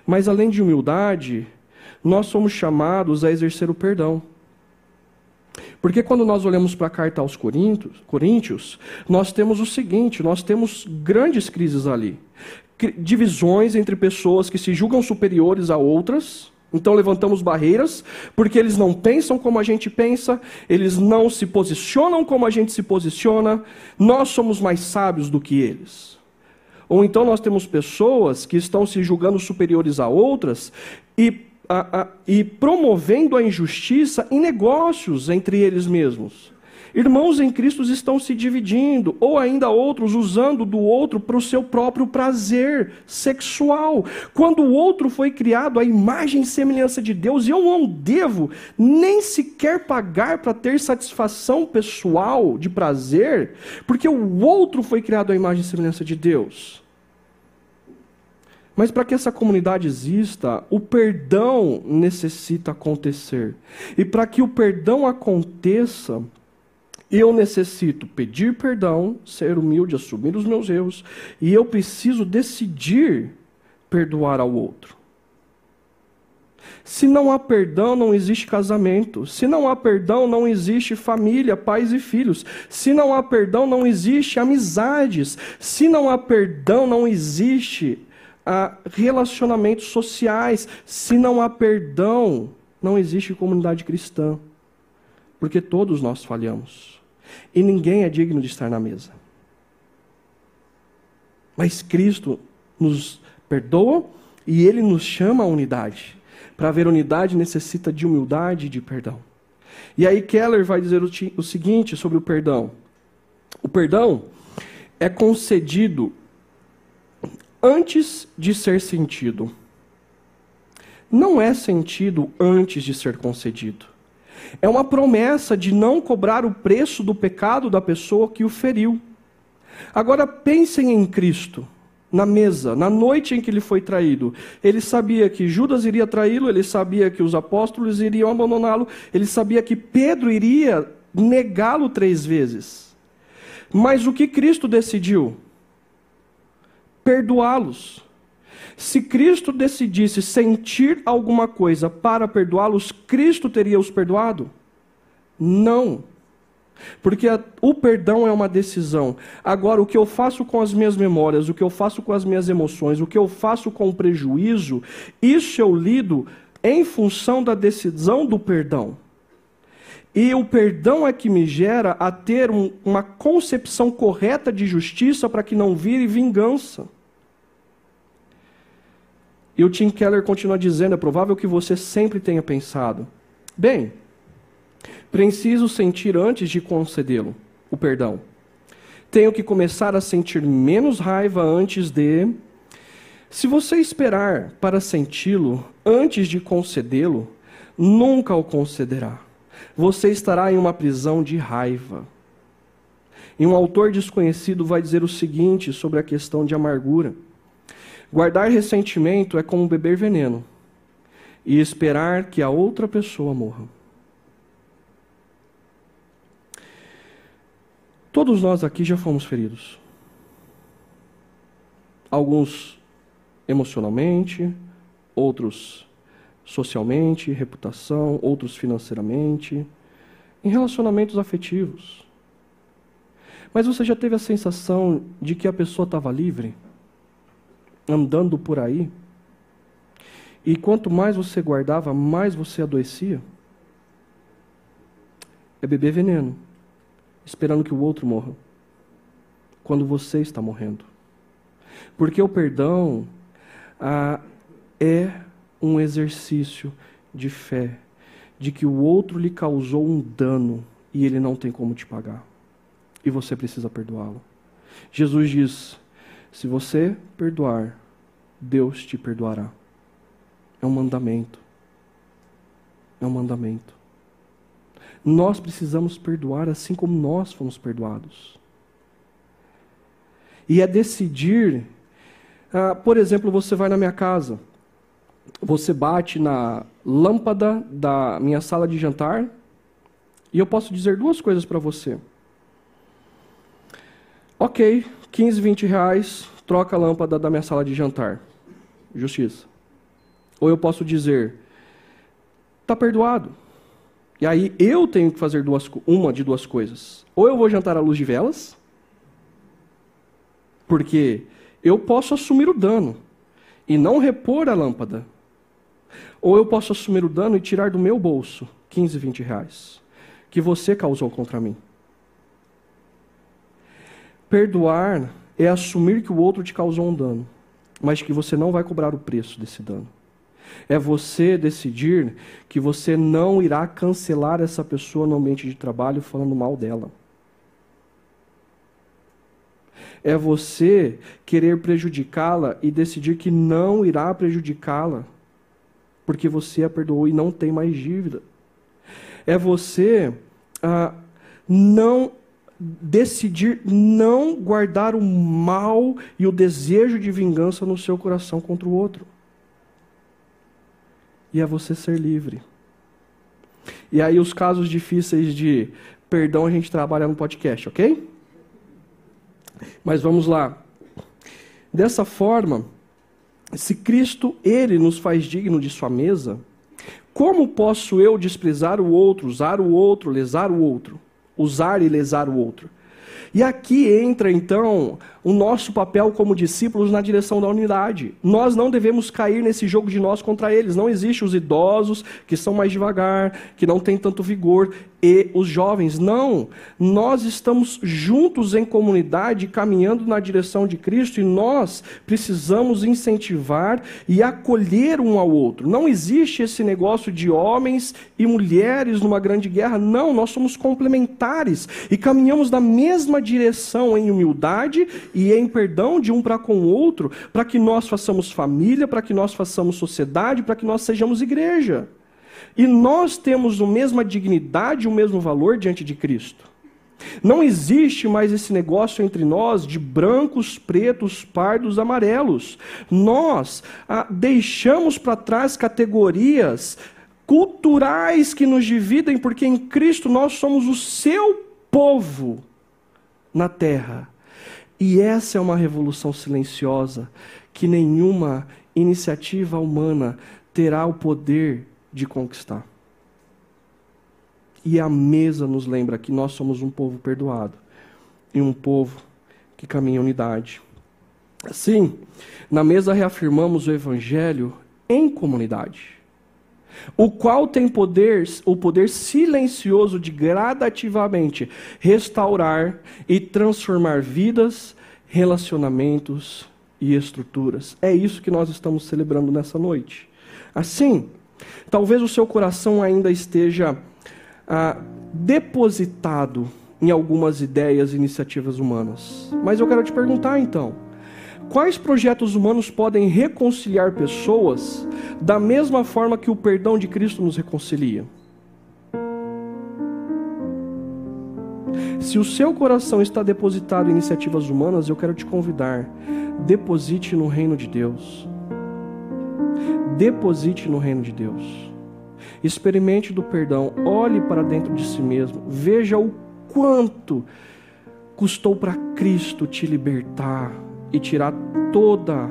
Mas além de humildade, nós somos chamados a exercer o perdão. Porque quando nós olhamos para a carta aos Coríntios, nós temos o seguinte: nós temos grandes crises ali. Divisões entre pessoas que se julgam superiores a outras, então levantamos barreiras, porque eles não pensam como a gente pensa, eles não se posicionam como a gente se posiciona, nós somos mais sábios do que eles. Ou então nós temos pessoas que estão se julgando superiores a outras e a, a, e promovendo a injustiça em negócios entre eles mesmos. Irmãos em Cristo estão se dividindo, ou ainda outros usando do outro para o seu próprio prazer sexual. Quando o outro foi criado à imagem e semelhança de Deus, eu não devo nem sequer pagar para ter satisfação pessoal de prazer, porque o outro foi criado à imagem e semelhança de Deus. Mas para que essa comunidade exista, o perdão necessita acontecer. E para que o perdão aconteça, eu necessito pedir perdão, ser humilde, assumir os meus erros, e eu preciso decidir perdoar ao outro. Se não há perdão, não existe casamento. Se não há perdão, não existe família, pais e filhos. Se não há perdão, não existe amizades. Se não há perdão, não existe a relacionamentos sociais. Se não há perdão, não existe comunidade cristã. Porque todos nós falhamos. E ninguém é digno de estar na mesa. Mas Cristo nos perdoa e ele nos chama à unidade. Para haver unidade necessita de humildade e de perdão. E aí Keller vai dizer o, seguinte sobre o perdão. O perdão é concedido antes de ser sentido. Não é sentido antes de ser concedido. É uma promessa de não cobrar o preço do pecado da pessoa que o feriu. Agora pensem em Cristo, na mesa, na noite em que ele foi traído. Ele sabia que Judas iria traí-lo, ele sabia que os apóstolos iriam abandoná-lo, ele sabia que Pedro iria negá-lo três vezes. Mas o que Cristo decidiu? Perdoá-los. Se Cristo decidisse sentir alguma coisa para perdoá-los, Cristo teria os perdoado? Não. Porque a, o perdão é uma decisão. Agora, o que eu faço com as minhas memórias, o que eu faço com as minhas emoções, o que eu faço com o prejuízo, isso eu lido em função da decisão do perdão. E o perdão é que me gera a ter um, uma concepção correta de justiça para que não vire vingança. E o Tim Keller continua dizendo: é provável que você sempre tenha pensado, bem, preciso sentir antes de concedê-lo o perdão. Tenho que começar a sentir menos raiva antes de. Se você esperar para senti-lo antes de concedê-lo, nunca o concederá você estará em uma prisão de raiva. E um autor desconhecido vai dizer o seguinte sobre a questão de amargura: guardar ressentimento é como beber veneno e esperar que a outra pessoa morra. Todos nós aqui já fomos feridos. Alguns emocionalmente, outros socialmente, reputação, outros financeiramente, em relacionamentos afetivos. Mas você já teve a sensação de que a pessoa estava livre, andando por aí? E quanto mais você guardava, mais você adoecia? É beber veneno, esperando que o outro morra. quando você está morrendo. Porque o perdão ah, é um exercício de fé, de que o outro lhe causou um dano e ele não tem como te pagar. E você precisa perdoá-lo. Jesus diz: se você perdoar, Deus te perdoará. É um mandamento. É um mandamento. Nós precisamos perdoar assim como nós fomos perdoados. E é decidir. Ah, por exemplo, você vai na minha casa, você bate na lâmpada da minha sala de jantar, e eu posso dizer duas coisas para você. Ok, 15, 20 reais, troca a lâmpada da minha sala de jantar. Justiça. Ou eu posso dizer, está perdoado. E aí eu tenho que fazer duas, uma de duas coisas. Ou eu vou jantar à luz de velas, porque eu posso assumir o dano e não repor a lâmpada. Ou eu posso assumir o dano e tirar do meu bolso 15, 20 reais, que você causou contra mim. Perdoar é assumir que o outro te causou um dano, mas que você não vai cobrar o preço desse dano. É você decidir que você não irá cancelar essa pessoa no ambiente de trabalho falando mal dela. É você querer prejudicá-la e decidir que não irá prejudicá-la, porque você a perdoou e não tem mais dívida. É você ah, não decidir não guardar o mal e o desejo de vingança no seu coração contra o outro e é você ser livre. E aí, os casos difíceis de perdão a gente trabalha no podcast, ok? Mas vamos lá. Dessa forma, se Cristo, Ele nos faz digno de Sua mesa, como posso eu desprezar o outro, usar o outro, lesar o outro? Usar e lesar o outro? E aqui entra então o nosso papel como discípulos na direção da unidade. Nós não devemos cair nesse jogo de nós contra eles. Não existe os idosos que são mais devagar, que não têm tanto vigor e os jovens. Não, nós estamos juntos em comunidade, caminhando na direção de Cristo e nós precisamos incentivar e acolher um ao outro. Não existe esse negócio de homens e mulheres numa grande guerra. Não, nós somos complementares e caminhamos na mesma direção em humildade e em perdão de um para com o outro, para que nós façamos família, para que nós façamos sociedade, para que nós sejamos igreja. E nós temos a mesma dignidade, o mesmo valor diante de Cristo. Não existe mais esse negócio entre nós de brancos, pretos, pardos, amarelos. Nós ah, deixamos para trás categorias culturais que nos dividem, porque em Cristo nós somos o seu povo na terra. E essa é uma revolução silenciosa que nenhuma iniciativa humana terá o poder de conquistar. E a mesa nos lembra que nós somos um povo perdoado e um povo que caminha em unidade. Assim, na mesa reafirmamos o evangelho em comunidade, o qual tem poder, o poder silencioso de gradativamente restaurar e transformar vidas, relacionamentos e estruturas. É isso que nós estamos celebrando nessa noite. Assim, Talvez o seu coração ainda esteja ah, depositado em algumas ideias e iniciativas humanas. Mas eu quero te perguntar então: quais projetos humanos podem reconciliar pessoas da mesma forma que o perdão de Cristo nos reconcilia? Se o seu coração está depositado em iniciativas humanas, eu quero te convidar, deposite no reino de Deus deposite no reino de Deus. Experimente do perdão, olhe para dentro de si mesmo, veja o quanto custou para Cristo te libertar e tirar toda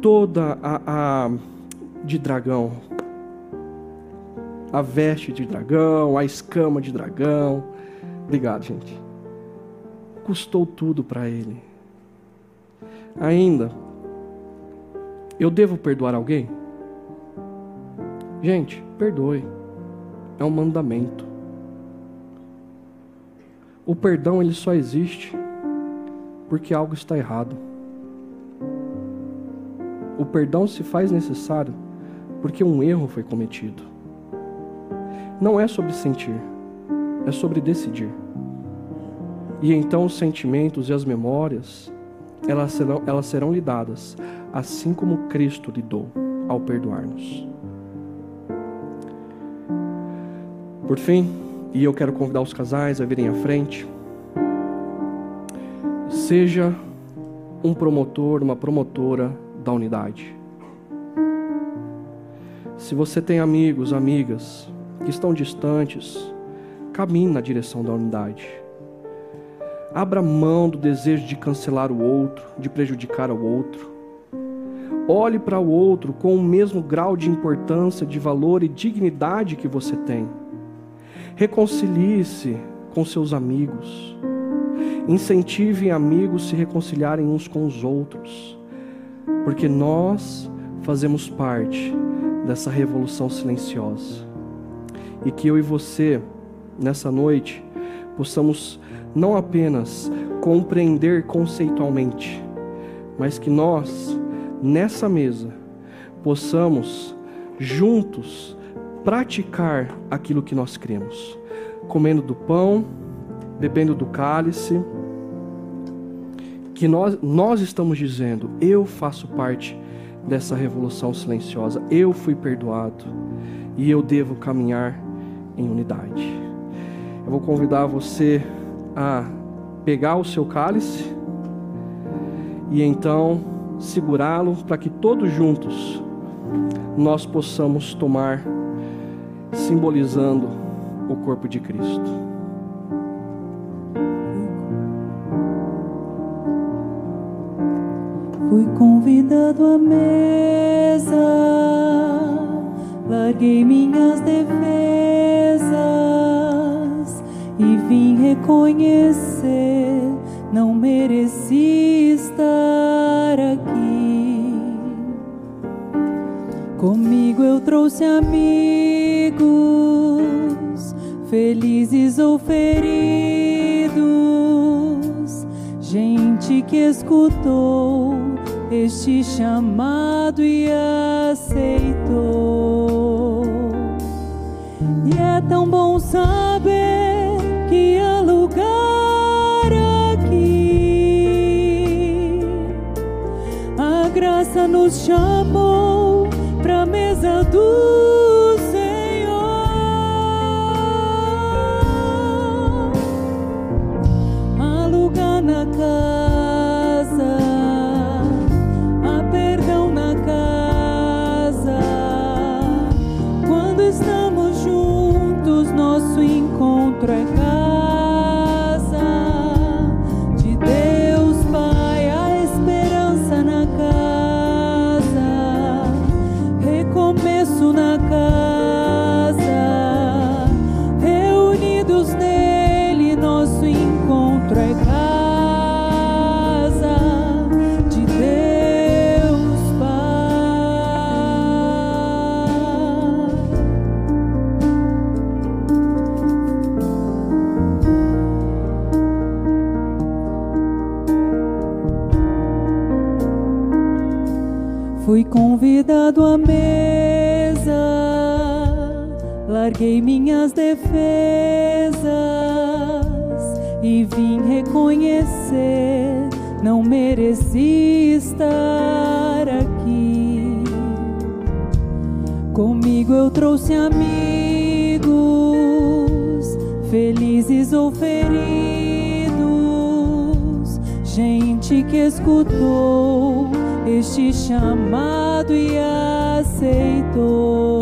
toda a, a de dragão, a veste de dragão, a escama de dragão. Obrigado, gente. Custou tudo para ele. Ainda eu devo perdoar alguém? Gente, perdoe. É um mandamento. O perdão ele só existe porque algo está errado. O perdão se faz necessário porque um erro foi cometido. Não é sobre sentir, é sobre decidir. E então os sentimentos e as memórias, elas serão, elas serão lidadas, assim como Cristo lidou ao perdoar-nos. Por fim, e eu quero convidar os casais a virem à frente, seja um promotor, uma promotora da unidade. Se você tem amigos, amigas que estão distantes, caminhe na direção da unidade. Abra mão do desejo de cancelar o outro, de prejudicar o outro. Olhe para o outro com o mesmo grau de importância, de valor e dignidade que você tem. Reconcilie-se com seus amigos. Incentive amigos se reconciliarem uns com os outros, porque nós fazemos parte dessa revolução silenciosa. E que eu e você, nessa noite, possamos não apenas compreender conceitualmente, mas que nós, nessa mesa, possamos juntos praticar aquilo que nós cremos, comendo do pão, bebendo do cálice, que nós, nós estamos dizendo, eu faço parte dessa revolução silenciosa. Eu fui perdoado e eu devo caminhar em unidade. Eu vou convidar você a pegar o seu cálice e então segurá-lo para que todos juntos nós possamos tomar, simbolizando o corpo de Cristo. Fui convidado à mesa, larguei minhas defesas vim reconhecer, não mereci estar aqui. Comigo eu trouxe amigos, felizes ou feridos, gente que escutou este chamado e aceitou. E é tão bom saber que há lugar aqui. A graça nos chamou para a mesa do Senhor. Há lugar na casa. Convidado à mesa, larguei minhas defesas e vim reconhecer, não mereci estar aqui. Comigo eu trouxe amigos, felizes ou feridos, gente que escutou este chamado aceitou.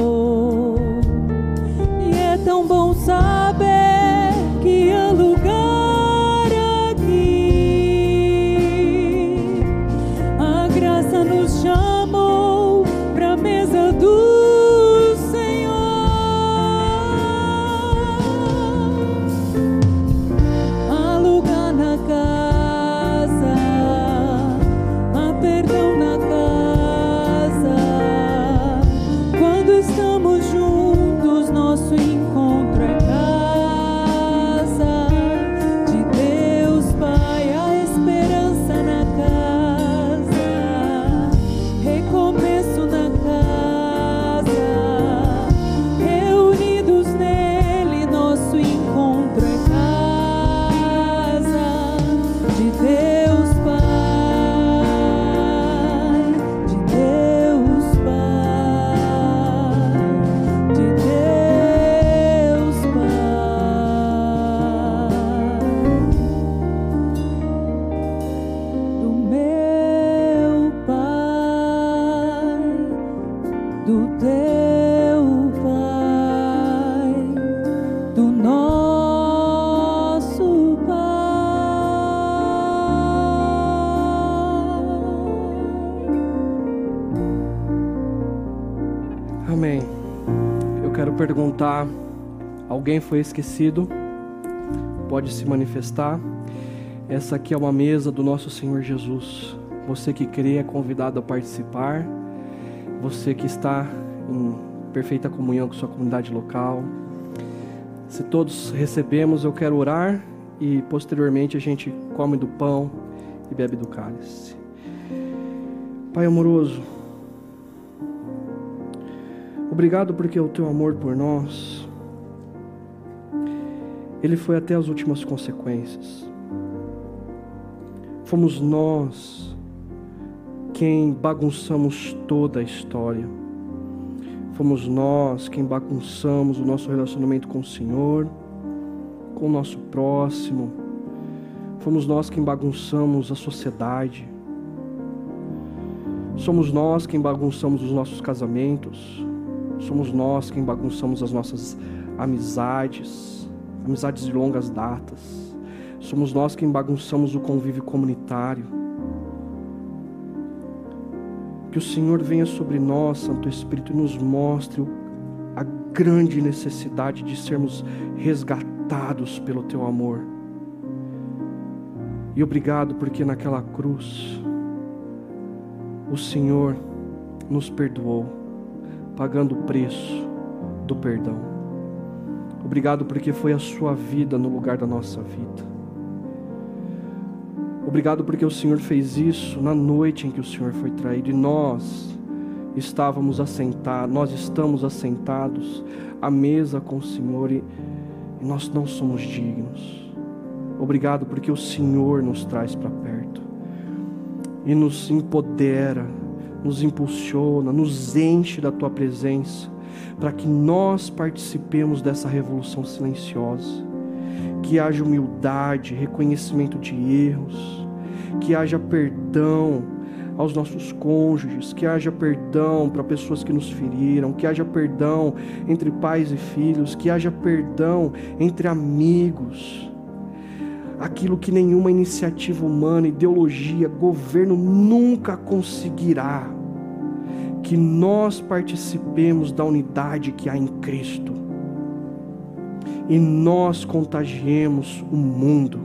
Alguém foi esquecido? Pode se manifestar. Essa aqui é uma mesa do nosso Senhor Jesus. Você que crê é convidado a participar. Você que está em perfeita comunhão com sua comunidade local. Se todos recebemos, eu quero orar e posteriormente a gente come do pão e bebe do cálice. Pai amoroso, obrigado porque o teu amor por nós ele foi até as últimas consequências. Fomos nós quem bagunçamos toda a história. Fomos nós quem bagunçamos o nosso relacionamento com o Senhor, com o nosso próximo. Fomos nós quem bagunçamos a sociedade. Somos nós quem bagunçamos os nossos casamentos. Somos nós quem bagunçamos as nossas amizades amizades de longas datas. Somos nós quem bagunçamos o convívio comunitário. Que o Senhor venha sobre nós, Santo Espírito, e nos mostre a grande necessidade de sermos resgatados pelo Teu amor. E obrigado porque naquela cruz o Senhor nos perdoou, pagando o preço do perdão. Obrigado porque foi a sua vida no lugar da nossa vida. Obrigado porque o Senhor fez isso na noite em que o Senhor foi traído e nós estávamos assentados, nós estamos assentados à mesa com o Senhor e, e nós não somos dignos. Obrigado porque o Senhor nos traz para perto e nos empodera, nos impulsiona, nos enche da tua presença para que nós participemos dessa revolução silenciosa. Que haja humildade, reconhecimento de erros, que haja perdão aos nossos cônjuges, que haja perdão para pessoas que nos feriram, que haja perdão entre pais e filhos, que haja perdão entre amigos. Aquilo que nenhuma iniciativa humana, ideologia, governo nunca conseguirá que nós participemos da unidade que há em Cristo e nós contagiemos o mundo,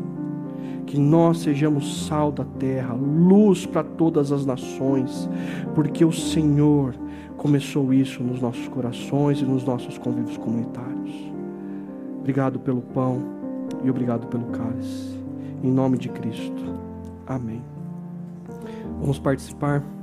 que nós sejamos sal da terra, luz para todas as nações, porque o Senhor começou isso nos nossos corações e nos nossos convívios comunitários. Obrigado pelo pão e obrigado pelo cálice. Em nome de Cristo. Amém. Vamos participar.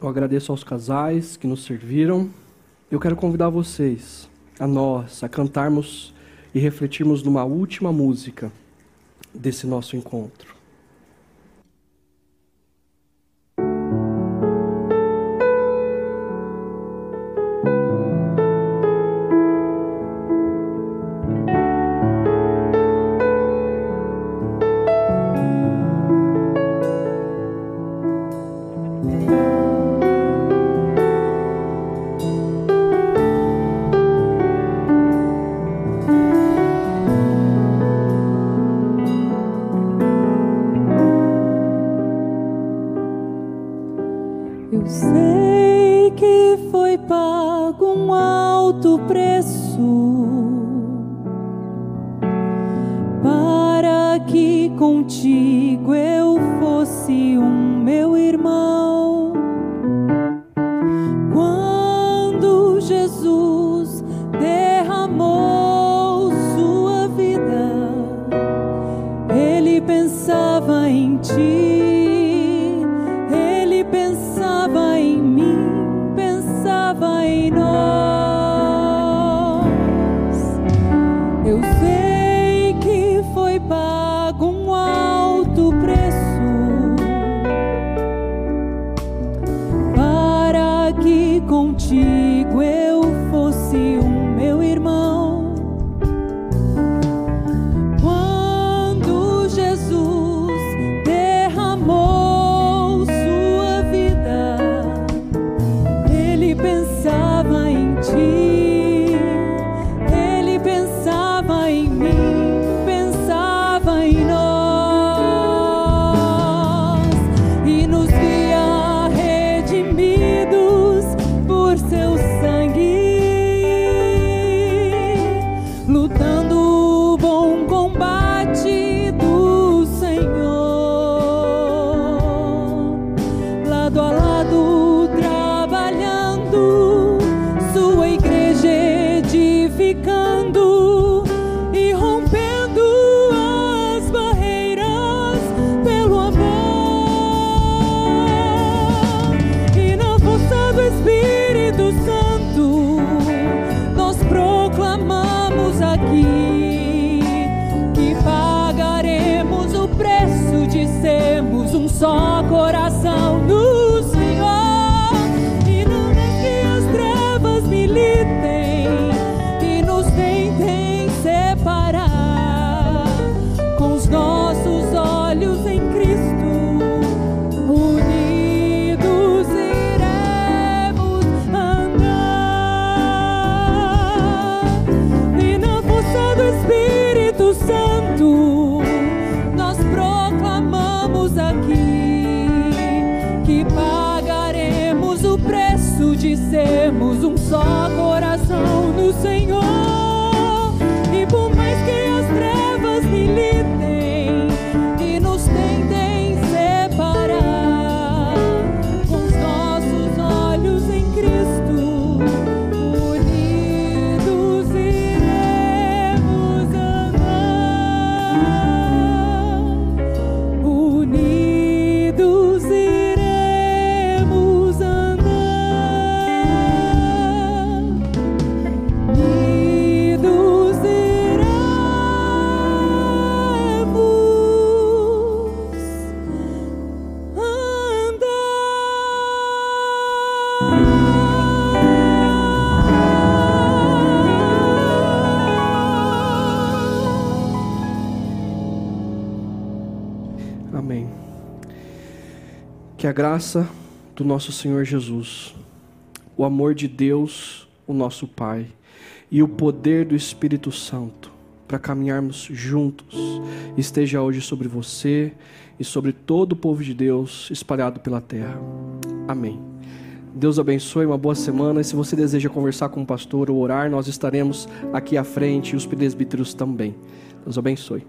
Eu agradeço aos casais que nos serviram. Eu quero convidar vocês, a nós, a cantarmos e refletirmos numa última música desse nosso encontro. Só coração A graça do nosso Senhor Jesus, o amor de Deus, o nosso Pai, e o poder do Espírito Santo para caminharmos juntos esteja hoje sobre você e sobre todo o povo de Deus espalhado pela terra. Amém. Deus abençoe, uma boa semana. E se você deseja conversar com o pastor ou orar, nós estaremos aqui à frente e os presbíteros também. Deus abençoe.